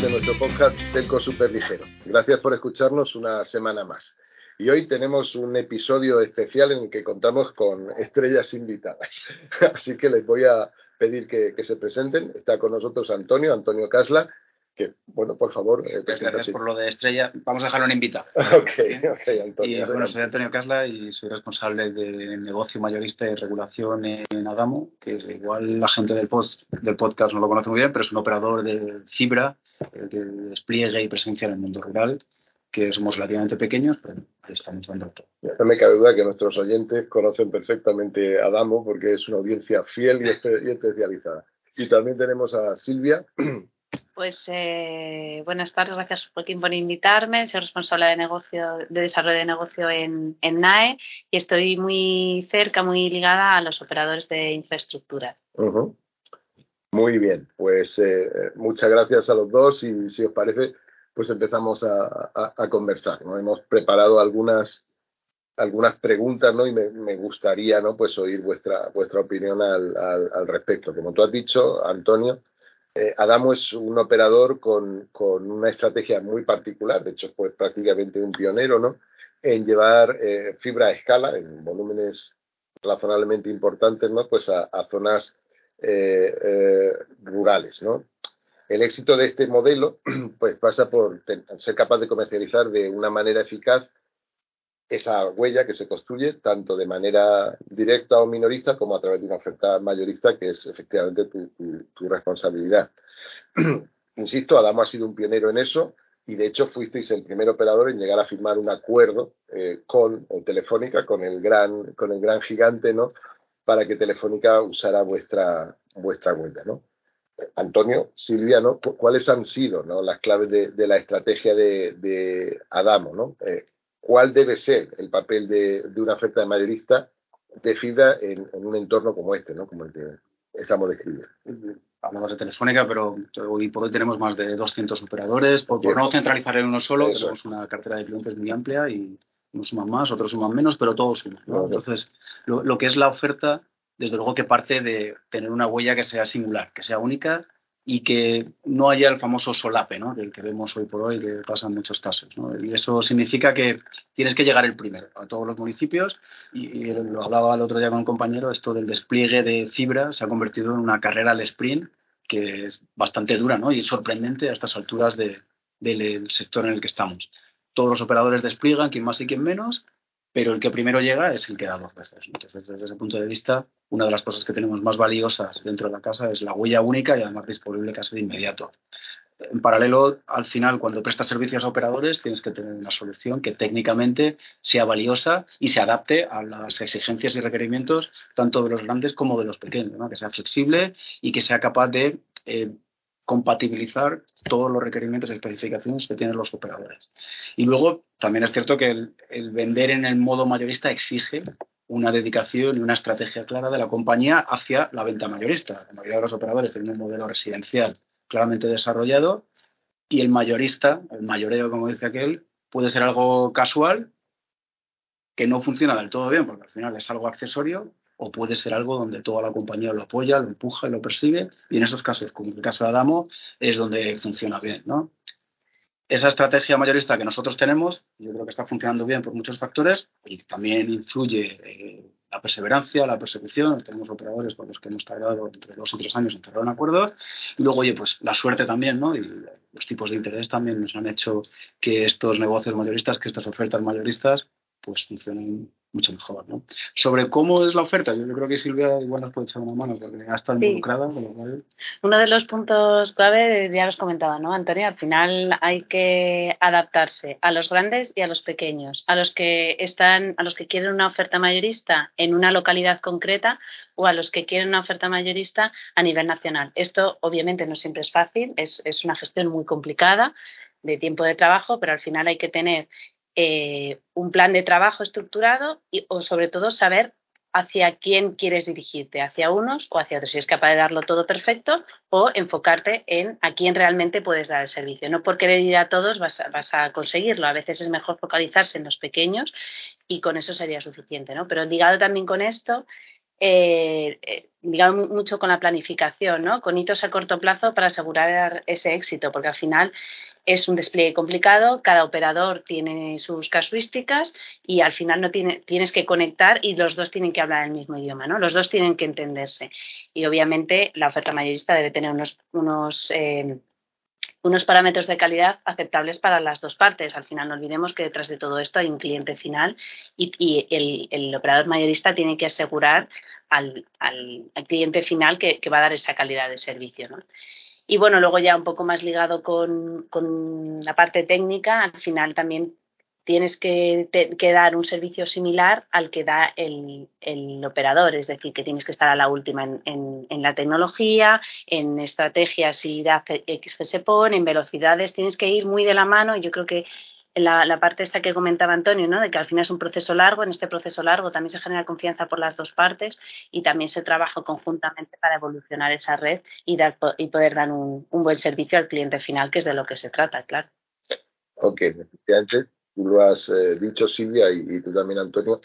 De nuestro podcast Telco Super Ligero. Gracias por escucharnos una semana más. Y hoy tenemos un episodio especial en el que contamos con estrellas invitadas. Así que les voy a pedir que, se presenten. Está con nosotros Antonio, Antonio Casla, que, bueno, por favor. Eh, gracias por lo de estrella. Vamos a dejarlo en invitado. ok, ok, Antonio. Y, bueno, soy Antonio Casla y soy responsable de negocio mayorista y regulación en Adamo, que igual la gente del, post, del podcast no lo conoce muy bien, pero es un operador de fibra, de despliegue y presencia en el mundo rural que somos relativamente pequeños, pero estamos dando todo. No me cabe duda que nuestros oyentes conocen perfectamente a Adamo porque es una audiencia fiel y, especializada. Y también tenemos a Silvia, pues eh, buenas tardes, gracias por invitarme. Soy responsable de negocio, de desarrollo de negocio en, NAE y estoy muy cerca, muy ligada a los operadores de infraestructura. Muy bien, pues eh, muchas gracias a los dos y si os parece, pues empezamos a, conversar. Hemos preparado algunas algunas preguntas, ¿no? Y me, gustaría, ¿no? Pues oír vuestra vuestra opinión al, al respecto. Como tú has dicho, Antonio eh, Adamo es un operador con, una estrategia muy particular, de hecho fue prácticamente un pionero ¿no? en llevar eh, fibra a escala en volúmenes razonablemente importantes ¿no? pues a, zonas eh, rurales. ¿no? El éxito de este modelo pues, pasa por ser capaz de comercializar de una manera eficaz esa huella que se construye tanto de manera directa o minorista como a través de una oferta mayorista que es efectivamente tu, responsabilidad. Insisto, Adamo ha sido un pionero en eso y de hecho fuisteis el primer operador en llegar a firmar un acuerdo eh, con Telefónica, con el gran, con el gran gigante, ¿no? Para que Telefónica usara vuestra, vuestra huella, ¿no? Antonio, Silvia, ¿no? ¿Cuáles han sido ¿no? las claves de, la estrategia de, Adamo, ¿no? Eh, cuál debe ser el papel de, una oferta de mayorista de fibra en, un entorno como este, ¿no? como el que estamos describiendo. Hablamos de Telefónica, pero hoy por hoy tenemos más de 200 operadores. Por, no centralizar en uno solo, tenemos una cartera de clientes muy amplia y unos suman más, otros suman menos, pero todos suman. Entonces, lo, que es la oferta, desde luego que parte de tener una huella que sea singular, que sea única y que no haya el famoso solape, ¿no? del que vemos hoy por hoy, que pasa en muchos casos. Y eso significa que tienes que llegar el primero a todos los municipios, y, lo hablaba el otro día con un compañero, esto del despliegue de fibra se ha convertido en una carrera al sprint que es bastante dura ¿no? y sorprendente a estas alturas de, del sector en el que estamos. Todos los operadores despliegan, quien más y quien menos, pero el que primero llega es el que da dos veces. Entonces, desde ese punto de vista, una de las cosas que tenemos más valiosas dentro de la casa es la huella única y además disponible casi de inmediato. En paralelo, al final, cuando prestas servicios a operadores, tienes que tener una solución que técnicamente sea valiosa y se adapte a las exigencias y requerimientos tanto de los grandes como de los pequeños, que sea flexible y que sea capaz de eh, compatibilizar todos los requerimientos y especificaciones que tienen los operadores. Y luego también es cierto que el, vender en el modo mayorista exige una dedicación y una estrategia clara de la compañía hacia la venta mayorista. La mayoría de los operadores tienen un modelo residencial claramente desarrollado y el mayorista, el mayoreo, como dice aquel, puede ser algo casual que no funciona del todo bien, porque al final es algo accesorio, o puede ser algo donde toda la compañía lo apoya, lo empuja y lo persigue, y en esos casos, como en el caso de Adamo, es donde funciona bien, ¿no? Esa estrategia mayorista que nosotros tenemos, yo creo que está funcionando bien por muchos factores y también influye eh, la perseverancia, la persecución. Tenemos operadores con los que hemos tardado entre dos o tres años en cerrar un acuerdo. Y luego, oye, pues la suerte también, ¿no? Y los tipos de interés también nos han hecho que estos negocios mayoristas, que estas ofertas mayoristas, pues funcionen mucho mejor. ¿no? Sobre cómo es la oferta, yo creo que Silvia igual nos puede echar una mano porque ha estado involucrada. Uno de los puntos clave, ya los comentaba, ¿no, Antonio? Al final hay que adaptarse a los grandes y a los pequeños, a los que están, a los que quieren una oferta mayorista en una localidad concreta o a los que quieren una oferta mayorista a nivel nacional. Esto obviamente no siempre es fácil, es, es una gestión muy complicada de tiempo de trabajo, pero al final hay que tener eh, un plan de trabajo estructurado y, o sobre todo saber hacia quién quieres dirigirte, hacia unos o hacia otros. Si es capaz de darlo todo perfecto o enfocarte en a quién realmente puedes dar el servicio. No por querer ir a todos vas a, vas a conseguirlo. A veces es mejor focalizarse en los pequeños y con eso sería suficiente. ¿no? Pero ligado también con esto, eh, eh, digamos, mucho con la planificación, ¿no? Con hitos a corto plazo para asegurar ese éxito, porque al final es un despliegue complicado, cada operador tiene sus casuísticas y al final no tiene, tienes que conectar y los dos tienen que hablar el mismo idioma, ¿no? Los dos tienen que entenderse. Y obviamente la oferta mayorista debe tener unos, unos, eh, unos parámetros de calidad aceptables para las dos partes. Al final no olvidemos que detrás de todo esto hay un cliente final y, el, el, operador mayorista tiene que asegurar al, al, cliente final que, que, va a dar esa calidad de servicio, ¿no? Y bueno, luego ya un poco más ligado con, la parte técnica, al final también tienes que, dar un servicio similar al que da el, operador, es decir, que tienes que estar a la última en, la tecnología, en estrategias y da XFSPON, en velocidades, tienes que ir muy de la mano y yo creo que la, parte esta que comentaba Antonio, ¿no? de que al final es un proceso largo, en este proceso largo también se genera confianza por las dos partes y también se trabaja conjuntamente para evolucionar esa red y, dar, y poder dar un, buen servicio al cliente final, que es de lo que se trata, claro. Ok, efectivamente, tú lo has eh, dicho Silvia y, tú también Antonio,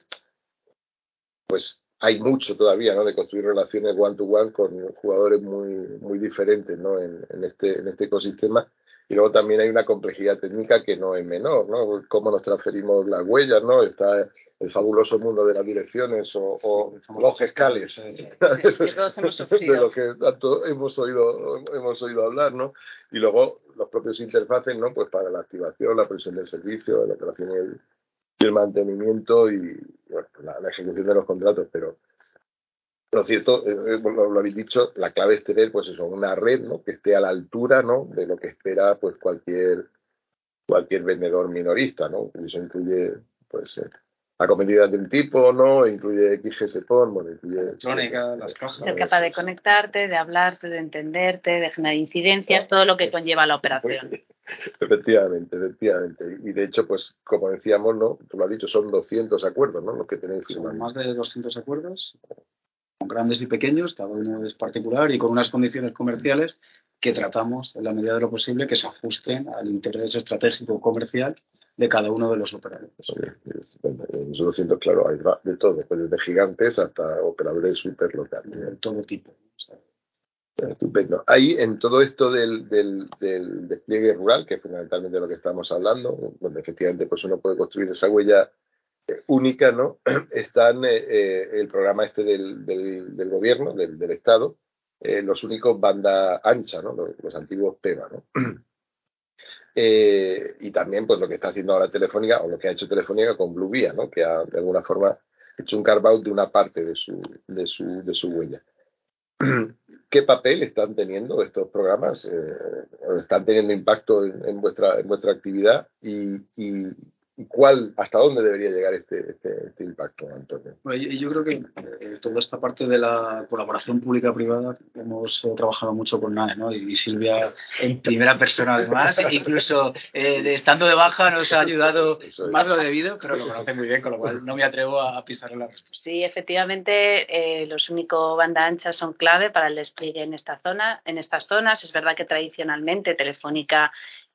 pues hay mucho todavía ¿no? de construir relaciones one to one con jugadores muy, muy diferentes ¿no? en, en, este, en este ecosistema y luego también hay una complejidad técnica que no es menor, ¿no? Cómo nos transferimos las huellas, ¿no? Está el fabuloso mundo de las direcciones o, los escales, de lo que tanto hemos oído, hemos oído hablar, ¿no? Y luego los propios interfaces, ¿no? Pues para la activación, la presión del servicio, la operación y el, el mantenimiento y bueno, la, la, ejecución de los contratos, pero lo cierto, eh, eh, lo, habéis dicho, la clave es tener pues eso, una red ¿no? que esté a la altura ¿no? de lo que espera pues cualquier cualquier vendedor minorista, ¿no? Eso incluye pues eh, acometidas de un tipo, ¿no? Incluye XGSPON, bueno, incluye... Electrónica, las cajas. Ser capaz de conectarte, de hablarte, de entenderte, de generar incidencias, todo lo que conlleva la operación. Efectivamente, efectivamente. Y de hecho, pues como decíamos, ¿no? Tú lo has dicho, son 200 acuerdos, ¿no? Los que tenéis. más de 200 acuerdos grandes y pequeños, cada uno es particular y con unas condiciones comerciales que tratamos en la medida de lo posible que se ajusten al interés estratégico comercial de cada uno de los operadores. En esos 200, claro, hay de todo, desde gigantes hasta operadores súper locales. De todo tipo. Estupendo. Ahí, en todo esto del, del, despliegue rural, que es fundamentalmente lo que estamos hablando, donde efectivamente pues uno puede construir esa huella única, ¿no? Están eh, eh, el programa este del, del, gobierno, del, del Estado, eh, los únicos banda ancha, ¿no? Los, antiguos PEVA, ¿no? y también, pues, lo que está haciendo ahora Telefónica, o lo que ha hecho Telefónica con Blue Vía, ¿no? Que ha, de alguna forma, hecho un carve de una parte de su, de su, de su huella. ¿Qué papel están teniendo estos programas? ¿Están teniendo impacto en, vuestra, en vuestra actividad? Y, y cuál, hasta dónde debería llegar este, este, este impacto, Antonio. yo, creo que eh, toda esta parte de la colaboración pública-privada hemos eh, trabajado mucho con NAE, ¿no? Y, Silvia en primera persona además, incluso eh, de, estando de baja nos ha ayudado más lo debido, pero lo conoce muy bien, con lo cual no me atrevo a, pisarle la respuesta. Sí, efectivamente, los únicos banda ancha son clave para el despliegue en esta zona, en estas zonas. Es verdad que tradicionalmente Telefónica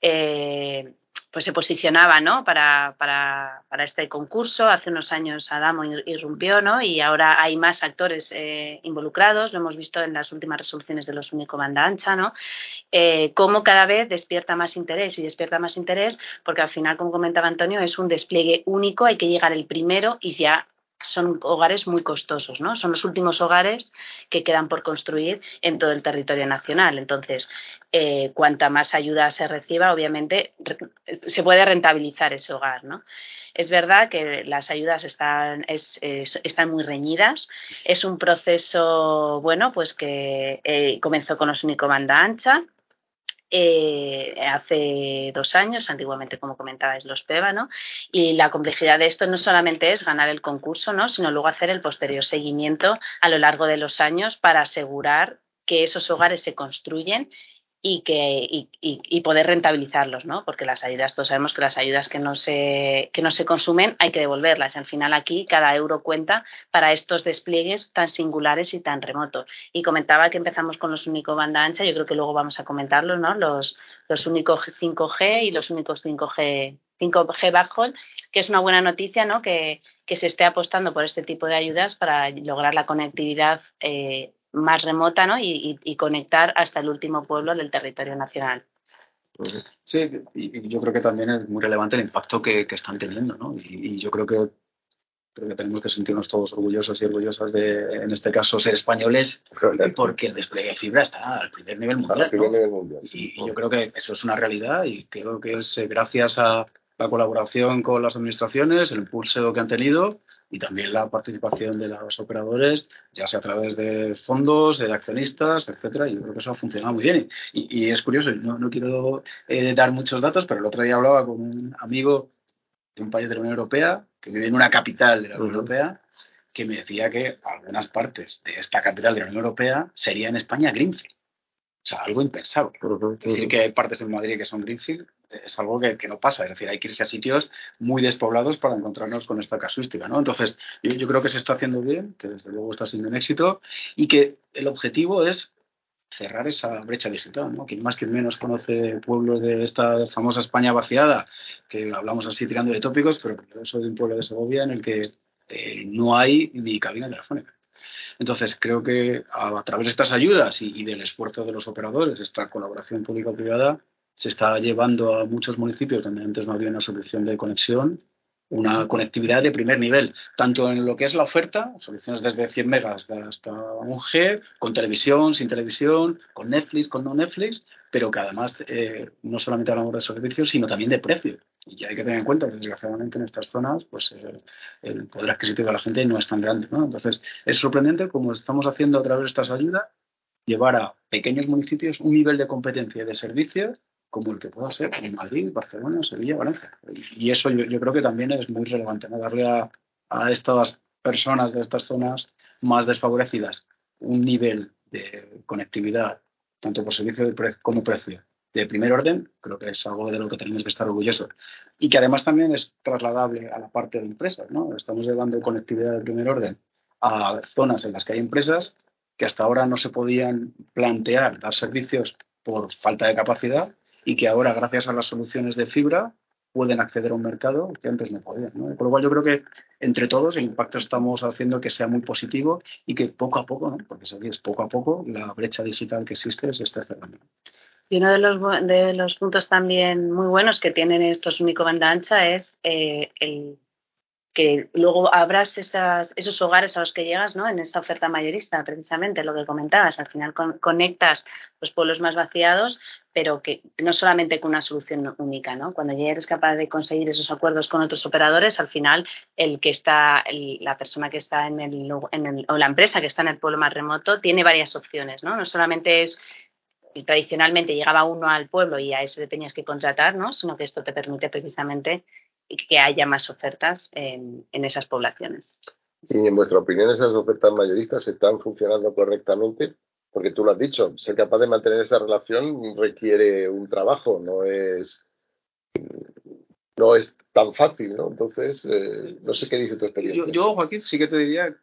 eh, pues se posicionaba ¿no? para, para, para, este concurso. Hace unos años Adamo irrumpió ¿no? y ahora hay más actores eh, involucrados. Lo hemos visto en las últimas resoluciones de los único banda ancha, ¿no? Eh, cómo cada vez despierta más interés y despierta más interés porque al final, como comentaba Antonio, es un despliegue único, hay que llegar el primero y ya son hogares muy costosos, ¿no? Son los últimos hogares que quedan por construir en todo el territorio nacional. Entonces, eh, cuanta más ayuda se reciba, obviamente se puede rentabilizar ese hogar, ¿no? Es verdad que las ayudas están, están muy reñidas. Es un proceso, bueno, pues que eh, comenzó con los único banda ancha, eh, hace dos años, antiguamente como comentabais los PEVA. Y la complejidad de esto no solamente es ganar el concurso, ¿no? Sino luego hacer el posterior seguimiento a lo largo de los años para asegurar que esos hogares se construyen y, que, y, poder rentabilizarlos, ¿no? Porque las ayudas, todos sabemos que las ayudas que no, se, que no se consumen hay que devolverlas. Al final aquí cada euro cuenta para estos despliegues tan singulares y tan remotos. Y comentaba que empezamos con los únicos banda ancha, yo creo que luego vamos a comentarlo, ¿no? Los, los únicos 5G y los únicos 5G 5G backhaul, que es una buena noticia, ¿no? Que, que se esté apostando por este tipo de ayudas para lograr la conectividad eh, más remota ¿no? y, y, conectar hasta el último pueblo del territorio nacional. Sí, y yo creo que también es muy relevante el impacto que, que están teniendo, ¿no? Y, yo creo que creo que tenemos que sentirnos todos orgullosos y orgullosas de, en este caso, ser españoles, porque el despliegue de fibra está al primer nivel mundial. Y, yo creo que eso es una realidad y creo que es eh, gracias a la colaboración con las administraciones, el impulso que han tenido y también la participación de los operadores, ya sea a través de fondos, de accionistas, etcétera. Y yo creo que eso ha funcionado muy bien. Y, es curioso, no, no quiero eh, dar muchos datos, pero el otro día hablaba con un amigo de un país de la Unión Europea, que vive en una capital de la Unión Europea, que me decía que algunas partes de esta capital de la Unión Europea sería en España Greenfield. O sea, algo impensable. Es decir, que hay partes en Madrid que son Greenfield es algo que, no pasa. Es decir, hay que irse a sitios muy despoblados para encontrarnos con esta casuística. ¿no? Entonces, yo, creo que se está haciendo bien, que desde luego está siendo un éxito y que el objetivo es cerrar esa brecha digital. ¿no? Quien más, quien menos conoce pueblos de esta famosa España vaciada, que hablamos así tirando de tópicos, pero yo soy de un pueblo de Segovia en el que eh, no hay ni cabina telefónica. Entonces, creo que a, través de estas ayudas y, y, del esfuerzo de los operadores, esta colaboración público-privada, se está llevando a muchos municipios donde antes no había una solución de conexión, una conectividad de primer nivel, tanto en lo que es la oferta, soluciones desde 100 megas hasta 1G, con televisión, sin televisión, con Netflix, con no Netflix, pero que además eh, no solamente hablamos de servicios, sino también de precio. Y hay que tener en cuenta que desgraciadamente en estas zonas pues eh, el poder adquisitivo de la gente no es tan grande. Entonces es sorprendente como estamos haciendo a través de estas ayudas llevar a pequeños municipios un nivel de competencia y de servicios como el que pueda ser en Madrid, Barcelona, Sevilla, Valencia. Y eso yo, creo que también es muy relevante, ¿no? darle a, estas personas de estas zonas más desfavorecidas un nivel de conectividad, tanto por servicio como precio, de primer orden, creo que es algo de lo que tenemos que estar orgullosos. Y que además también es trasladable a la parte de empresas. ¿no? Estamos llevando conectividad de primer orden a zonas en las que hay empresas que hasta ahora no se podían plantear dar servicios por falta de capacidad y que ahora, gracias a las soluciones de fibra, pueden acceder a un mercado que antes no podían. ¿no? Por lo cual yo creo que entre todos el impacto estamos haciendo que sea muy positivo y que poco a poco, ¿no? porque es poco a poco, la brecha digital que existe se esté cerrando. Y uno de los, de los puntos también muy buenos que tienen estos único banda ancha es eh, el que luego abras esas, esos hogares a los que llegas, ¿no? En esa oferta mayorista, precisamente lo que comentabas. Al final conectas los pueblos más vaciados, pero que no solamente con una solución única, ¿no? Cuando ya eres capaz de conseguir esos acuerdos con otros operadores, al final el que está, la persona que está en el, en el, o la empresa que está en el pueblo más remoto tiene varias opciones, ¿no? No solamente es tradicionalmente llegaba uno al pueblo y a eso le tenías que contratar, ¿no? Sino que esto te permite precisamente que haya más ofertas en, en esas poblaciones. Y en vuestra opinión, esas ofertas mayoristas están funcionando correctamente, porque tú lo has dicho, ser capaz de mantener esa relación requiere un trabajo, no es no es tan fácil, ¿no? Entonces, eh, no sé qué dice tu experiencia. Yo, yo, Joaquín, sí que te diría,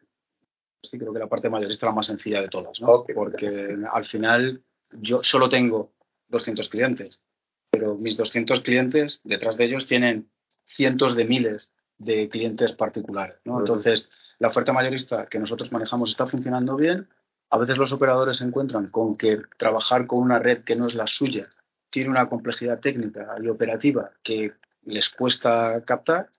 sí creo que la parte mayorista es la más sencilla de todas, ¿no? Porque al final yo solo tengo 200 clientes, pero mis 200 clientes, detrás de ellos tienen cientos de miles de clientes particulares. ¿no? Entonces, la oferta mayorista que nosotros manejamos está funcionando bien. A veces los operadores se encuentran con que trabajar con una red que no es la suya tiene una complejidad técnica y operativa que les cuesta captar,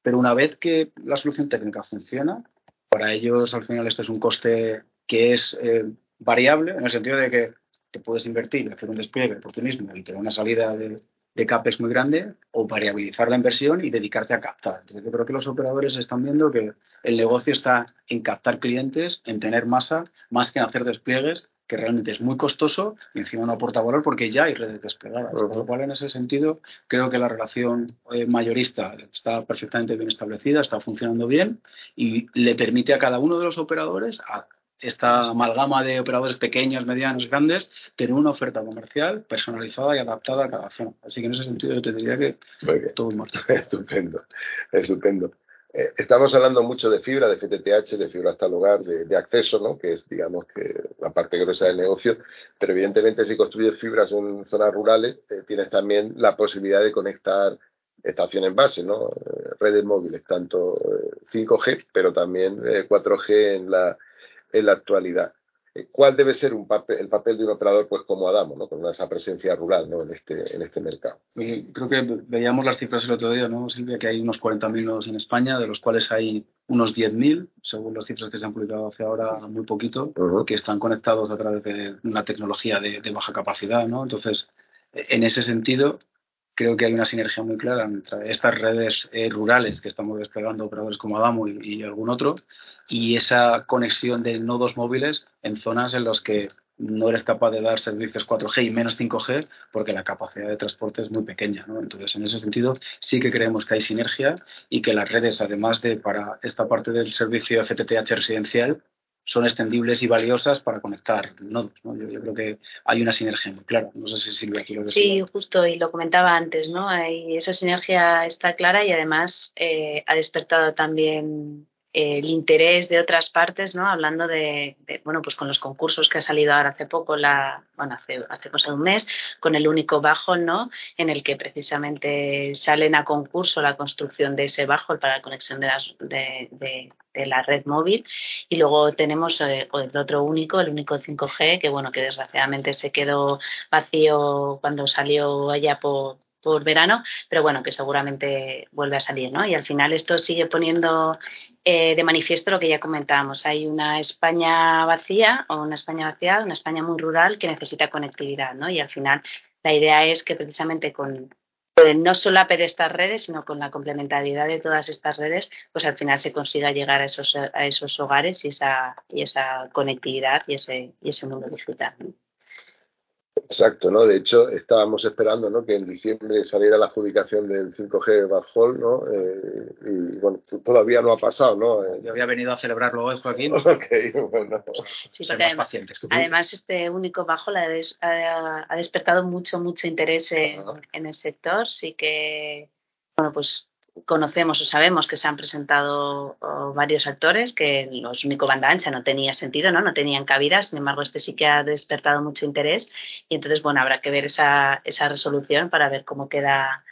pero una vez que la solución técnica funciona, para ellos al final este es un coste que es eh, variable en el sentido de que te puedes invertir, hacer un despliegue por ti mismo y tener una salida de, de CAPEX muy grande o variabilizar la inversión y dedicarte a captar. Entonces, yo creo que los operadores están viendo que el negocio está en captar clientes, en tener masa, más que en hacer despliegues, que realmente es muy costoso y encima no aporta valor porque ya hay redes desplegadas. Por lo cual, en ese sentido, creo que la relación eh, mayorista está perfectamente bien establecida, está funcionando bien y le permite a cada uno de los operadores a esta amalgama de operadores pequeños, medianos, grandes, tener una oferta comercial personalizada y adaptada a cada zona. Así que en ese sentido yo te diría que todo es más. Estupendo, estupendo. Eh, estamos hablando mucho de fibra, de FTTH, de fibra hasta el hogar, de, acceso, ¿no? que es, digamos, que la parte gruesa del negocio, pero evidentemente si construyes fibras en zonas rurales, eh, tienes también la posibilidad de conectar estaciones base, ¿no? redes móviles, tanto 5G, pero también 4G en la, en la actualidad. ¿Cuál debe ser un papel, el papel de un operador pues como Adamo, ¿no? con esa presencia rural ¿no? en, este, en este mercado? Creo que veíamos las cifras el otro día, ¿no, Silvia? Que hay unos 40.000 nodos en España, de los cuales hay unos 10.000, según las cifras que se han publicado hace ahora muy poquito, que están conectados a través de una tecnología de, de baja capacidad. ¿no? Entonces, en ese sentido, creo que hay una sinergia muy clara entre estas redes eh, rurales que estamos desplegando operadores como Adamo y, algún otro y esa conexión de nodos móviles en zonas en las que no eres capaz de dar servicios 4G y menos 5G porque la capacidad de transporte es muy pequeña. Entonces, en ese sentido, sí que creemos que hay sinergia y que las redes, además de para esta parte del servicio FTTH residencial, son extendibles y valiosas para conectar nodos. ¿no? Yo, creo que hay una sinergia muy clara. No sé si Silvia quiere decir. Sí, justo, y lo comentaba antes, ¿no? Hay, esa sinergia está clara y además eh, ha despertado también el interés de otras partes, ¿no? Hablando de, bueno, pues con los concursos que ha salido ahora hace poco, la, bueno, hace, hace cosa de un mes, con el único bajo, ¿no? En el que precisamente salen a concurso la construcción de ese bajo para la conexión de, las, de, de, la red móvil. Y luego tenemos eh, el otro único, el único 5G, que bueno, que desgraciadamente se quedó vacío cuando salió allá por por verano, pero bueno, que seguramente vuelve a salir, ¿no? Y al final esto sigue poniendo eh, de manifiesto lo que ya comentábamos. Hay una España vacía o una España vaciada, una España muy rural que necesita conectividad, ¿no? Y al final la idea es que precisamente con no solape de estas redes, sino con la complementariedad de todas estas redes, pues al final se consiga llegar a esos, a esos hogares y esa, y esa conectividad y ese, y ese mundo digital. Exacto, ¿no? De hecho, estábamos esperando ¿no? que en diciembre saliera la adjudicación del 5G Bajol, ¿no? Eh, y bueno, todavía no ha pasado, ¿no? Yo había venido a celebrarlo hoy, Joaquín. Ok, bueno. Sí, además, además, este único Bajol ha, ha, despertado mucho, mucho interés en, en el sector. Sí que, bueno, pues conocemos o sabemos que se han presentado varios actores que los único ancha no tenía sentido, ¿no? No tenían cabida, sin embargo, este sí que ha despertado mucho interés y entonces, bueno, habrá que ver esa, esa resolución para ver cómo queda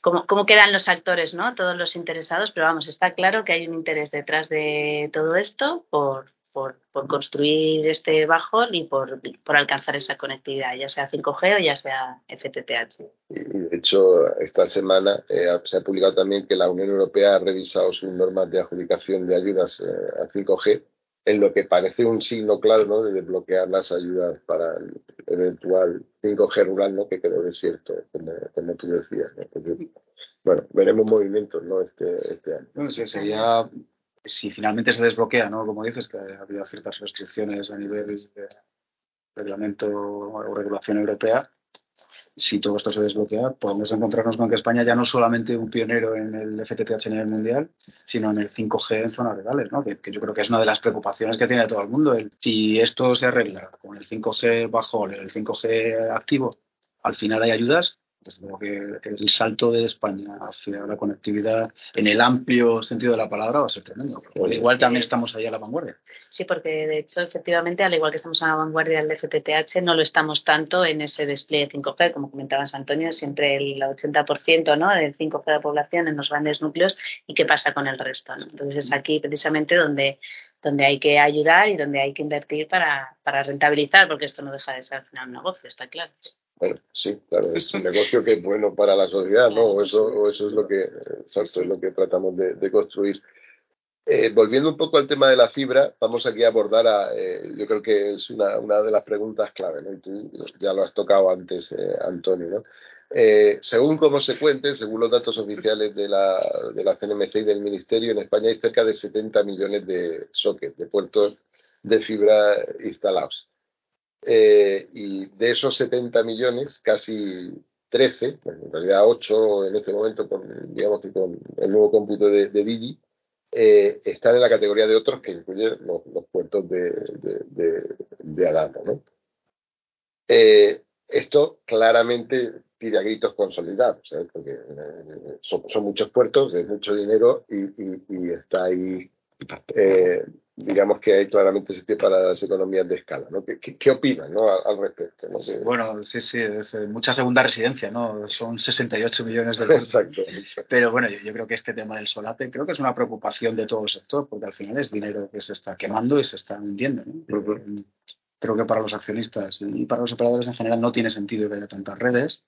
cómo, cómo quedan los actores, ¿no? Todos los interesados, pero vamos, está claro que hay un interés detrás de todo esto por, por, construir este bajo y por, por, alcanzar esa conectividad, ya sea 5G o ya sea FTTH. Y de hecho, esta semana eh, se ha publicado también que la Unión Europea ha revisado sus normas de adjudicación de ayudas eh, a 5G, en lo que parece un signo claro ¿no? de desbloquear las ayudas para el eventual 5G rural ¿no? que quedó desierto, como, como tú decías. bueno, veremos movimientos ¿no? este, este año. Bueno, sí, sería si finalmente se desbloquea, ¿no? Como dices, que ha habido ciertas restricciones a nivel de reglamento o regulación europea, si todo esto se desbloquea, podemos encontrarnos con que España ya no solamente un pionero en el FTTH a nivel mundial, sino en el 5G en zonas rurales, ¿no? que, yo creo que es una de las preocupaciones que tiene todo el mundo. si esto se arregla con el 5G bajo, el 5G activo, al final hay ayudas, desde luego que el salto de España hacia la conectividad en el amplio sentido de la palabra va a ser tremendo. igual también estamos ahí a la vanguardia. Sí, porque de hecho, efectivamente, al igual que estamos a la vanguardia del FTTH, no lo estamos tanto en ese despliegue 5G, como comentabas Antonio, siempre el 80% ¿no? del 5G de la población en los grandes núcleos y qué pasa con el resto. Entonces es aquí precisamente donde donde hay que ayudar y donde hay que invertir para, para rentabilizar, porque esto no deja de ser al final un negocio, está claro. Bueno, sí, claro, es un negocio que es bueno para la sociedad, ¿no? O eso, eso es lo que, exacto, es lo que tratamos de, construir. Eh, volviendo un poco al tema de la fibra, vamos aquí a abordar, a, eh, yo creo que es una, una, de las preguntas clave, ¿no? Y tú ya lo has tocado antes, eh, Antonio, ¿no? según como se cuente, según los datos oficiales de la, de la CNMC y del Ministerio, en España hay cerca de 70 millones de sockets, de puertos de fibra instalados. Eh, y de esos 70 millones, casi 13, en realidad 8 en este momento, con, digamos que con el nuevo cómputo de, de Digi, eh, están en la categoría de otros que incluyen los, puertos de, de, de Adana. ¿no? Eh, esto claramente pide a gritos consolidados, porque son, muchos puertos, es mucho dinero y, y, y está ahí digamos que hay claramente sitio para las economías de escala. ¿no? ¿Qué, qué, opinan ¿no? al, respecto? Bueno, sí, sí, es eh, mucha segunda residencia, ¿no? Son 68 millones de euros. Exacto, Pero bueno, yo, creo que este tema del solape creo que es una preocupación de todo el sector, porque al final es dinero que se está quemando y se está hundiendo. ¿no? Creo que para los accionistas y para los operadores en general no tiene sentido que haya tantas redes.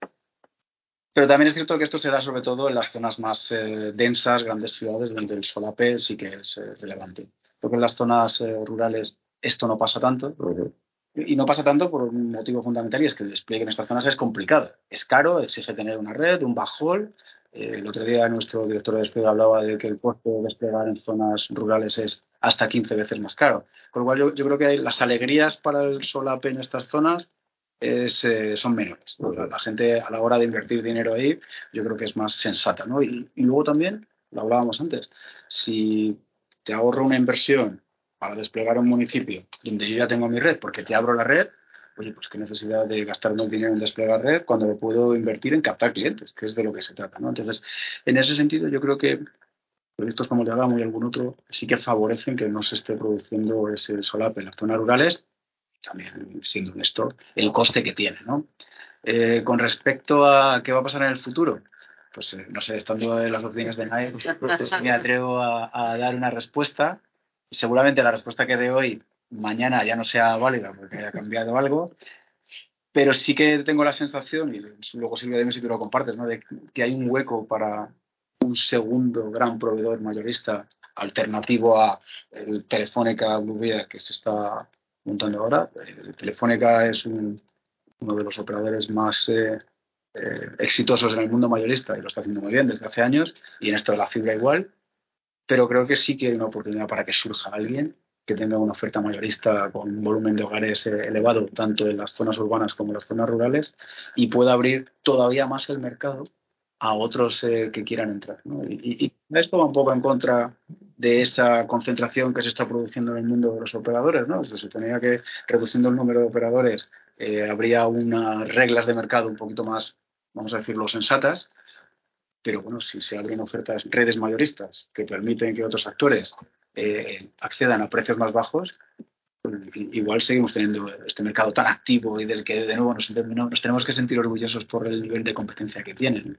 Pero también es cierto que esto se da sobre todo en las zonas más eh, densas, grandes ciudades, donde el solape sí que es relevante porque en las zonas eh, rurales esto no pasa tanto. Y no pasa tanto por un motivo fundamental y es que el despliegue en estas zonas es complicado. Es caro, exige tener una red, un bajol. Eh, el otro día nuestro director de despliegue hablaba de que el costo de desplegar en zonas rurales es hasta 15 veces más caro. Con lo cual yo, creo que las alegrías para el solape en estas zonas es, eh, son menores. La, gente a la hora de invertir dinero ahí yo creo que es más sensata. ¿no? Y, y luego también, lo hablábamos antes, si te ahorro una inversión para desplegar un municipio donde yo ya tengo mi red porque te abro la red, oye, pues qué necesidad de gastarme el dinero en desplegar red cuando lo puedo invertir en captar clientes, que es de lo que se trata, ¿no? Entonces, en ese sentido, yo creo que proyectos como Adamo y algún otro sí que favorecen que no se esté produciendo ese solape en las zonas rurales, también siendo honesto, el coste que tiene, ¿no? Eh, con respecto a qué va a pasar en el futuro, pues eh, no sé, estando en las oficinas de NAE, pues me atrevo a, dar una respuesta. Seguramente la respuesta que dé hoy, mañana ya no sea válida porque haya cambiado algo. Pero sí que tengo la sensación, y luego Silvia, dime si tú lo compartes, ¿no? de que hay un hueco para un segundo gran proveedor mayorista alternativo a el Telefónica Blue que se está montando ahora. Telefónica es uno de los operadores más eh, eh, exitosos en el mundo mayorista y lo está haciendo muy bien desde hace años y en esto de la fibra igual, pero creo que sí que hay una oportunidad para que surja alguien que tenga una oferta mayorista con un volumen de hogares eh, elevado tanto en las zonas urbanas como en las zonas rurales y pueda abrir todavía más el mercado a otros eh, que quieran entrar. Y, esto va un poco en contra de esa concentración que se está produciendo en el mundo de los operadores. ¿no? Se suponía que reduciendo el número de operadores habría unas reglas de mercado un poquito más vamos a decirlo, sensatas, pero bueno, si se abren ofertas, redes mayoristas que permiten que otros actores eh, accedan a precios más bajos, igual seguimos teniendo este mercado tan activo y del que de nuevo nos, tenemos que sentir orgullosos por el nivel de competencia que tienen.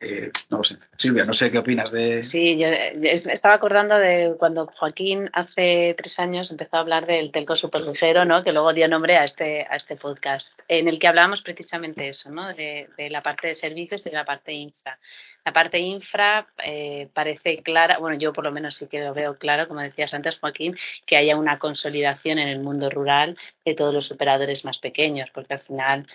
Eh, no lo sé. Silvia, no sé qué opinas de. Sí, yo estaba acordando de cuando Joaquín hace tres años empezó a hablar del telco superlucero, ¿no? que luego dio nombre a este, a este podcast, en el que hablábamos precisamente eso, ¿no? de, de la parte de servicios y de la parte infra. La parte infra eh, parece clara, bueno, yo por lo menos sí que lo veo claro, como decías antes, Joaquín, que haya una consolidación en el mundo rural de todos los operadores más pequeños, porque al final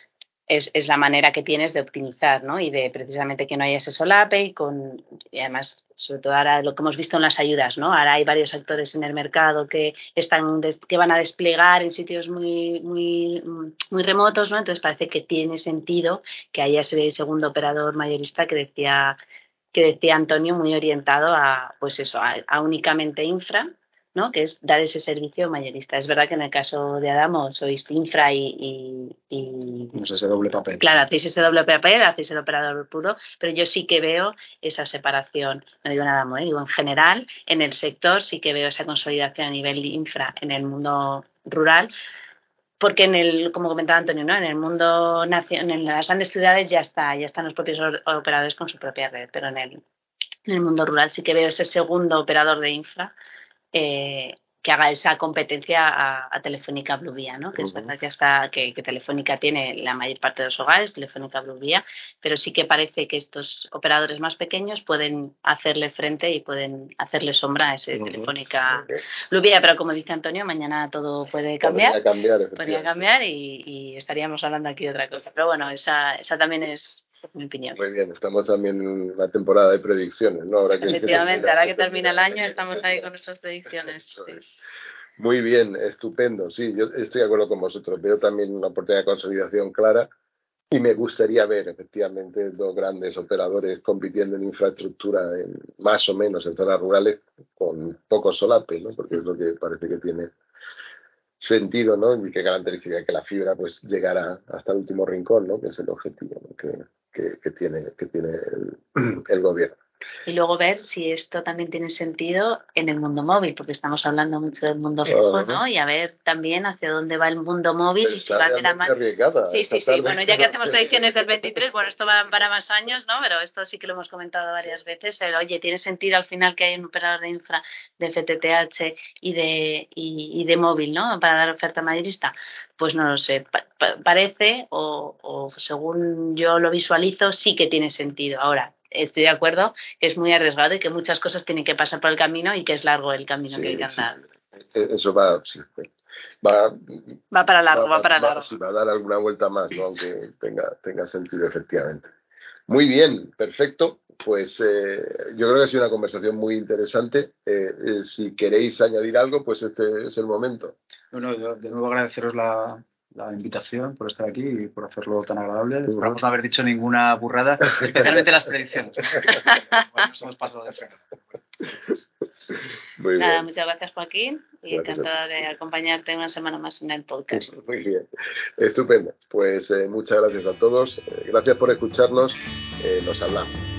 es, es, la manera que tienes de optimizar, ¿no? Y de precisamente que no haya ese solape y con y además sobre todo ahora lo que hemos visto en las ayudas, ¿no? Ahora hay varios actores en el mercado que están que van a desplegar en sitios muy muy muy remotos, ¿no? Entonces parece que tiene sentido que haya ese segundo operador mayorista que decía que decía Antonio muy orientado a pues eso, a únicamente infra ¿no? que es dar ese servicio mayorista. Es verdad que en el caso de Adamo sois infra y... y, ese doble papel. Claro, hacéis ese doble papel, hacéis el operador puro, pero yo sí que veo esa separación, no digo en Adamo, ¿eh? digo en general, en el sector sí que veo esa consolidación a nivel infra en el mundo rural, porque en el, como comentaba Antonio, ¿no? en el mundo en las grandes ciudades ya está, ya están los propios operadores con su propia red, pero en el, en el mundo rural sí que veo ese segundo operador de infra eh, que haga esa competencia a, Telefónica Vía, ¿no? Que es verdad que, hasta, que, Telefónica tiene la mayor parte de los hogares, Telefónica Vía, pero sí que parece que estos operadores más pequeños pueden hacerle frente y pueden hacerle sombra a ese Telefónica Vía. Pero como dice Antonio, mañana todo puede cambiar. Podría cambiar, y, y, estaríamos hablando aquí de otra cosa. Pero bueno, esa, esa también es muy bien, estamos también en la temporada de predicciones, ¿no? Ahora que Efectivamente, ahora que termina el año estamos ahí con nuestras predicciones. Muy bien, estupendo. Sí, yo estoy de acuerdo con vosotros. Veo también una oportunidad de consolidación clara y me gustaría ver efectivamente dos grandes operadores compitiendo en infraestructura en, más o menos en zonas rurales con poco solape, ¿no? Porque es lo que parece que tiene sentido, ¿no? Y que garantizaría que la fibra pues llegara hasta el último rincón, ¿no? Que es el objetivo, ¿no? que, que, tiene, que tiene el, gobierno. Y luego ver si esto también tiene sentido en el mundo móvil, porque estamos hablando mucho del mundo fijo, ¿no? Y a ver también hacia dónde va el mundo móvil y si va de la mano. Sí, sí, sí. Bueno, ya que hacemos predicciones del 23, bueno, esto va para más años, ¿no? Pero esto sí que lo hemos comentado varias veces. oye, tiene sentido al final que hay un operador de infra de FTTH y de, y, de móvil, ¿no? Para dar oferta mayorista. Pues no lo sé. parece, o, o según yo lo visualizo, sí que tiene sentido. Ahora, estoy de acuerdo que es muy arriesgado y que muchas cosas tienen que pasar por el camino y que es largo el camino que hay que andar. E-, eso va, va, va para largo, va, para largo. Va, a dar alguna vuelta más, ¿no? aunque tenga, tenga sentido efectivamente. Muy bien, perfecto. Pues eh, yo creo que ha sido una conversación muy interesante. Eh, eh, si queréis añadir algo, pues este es el momento. Bueno, de nuevo agradeceros la, la invitación, por estar aquí y por hacerlo tan agradable. Esperamos no haber dicho ninguna burrada, especialmente las predicciones. bueno, nos hemos pasado de freno. Muy Nada, muchas gracias Joaquín y encantada de acompañarte una semana más en el podcast. Muy bien, estupendo. Pues eh, muchas gracias a todos, eh, gracias por escucharnos, eh, nos hablamos.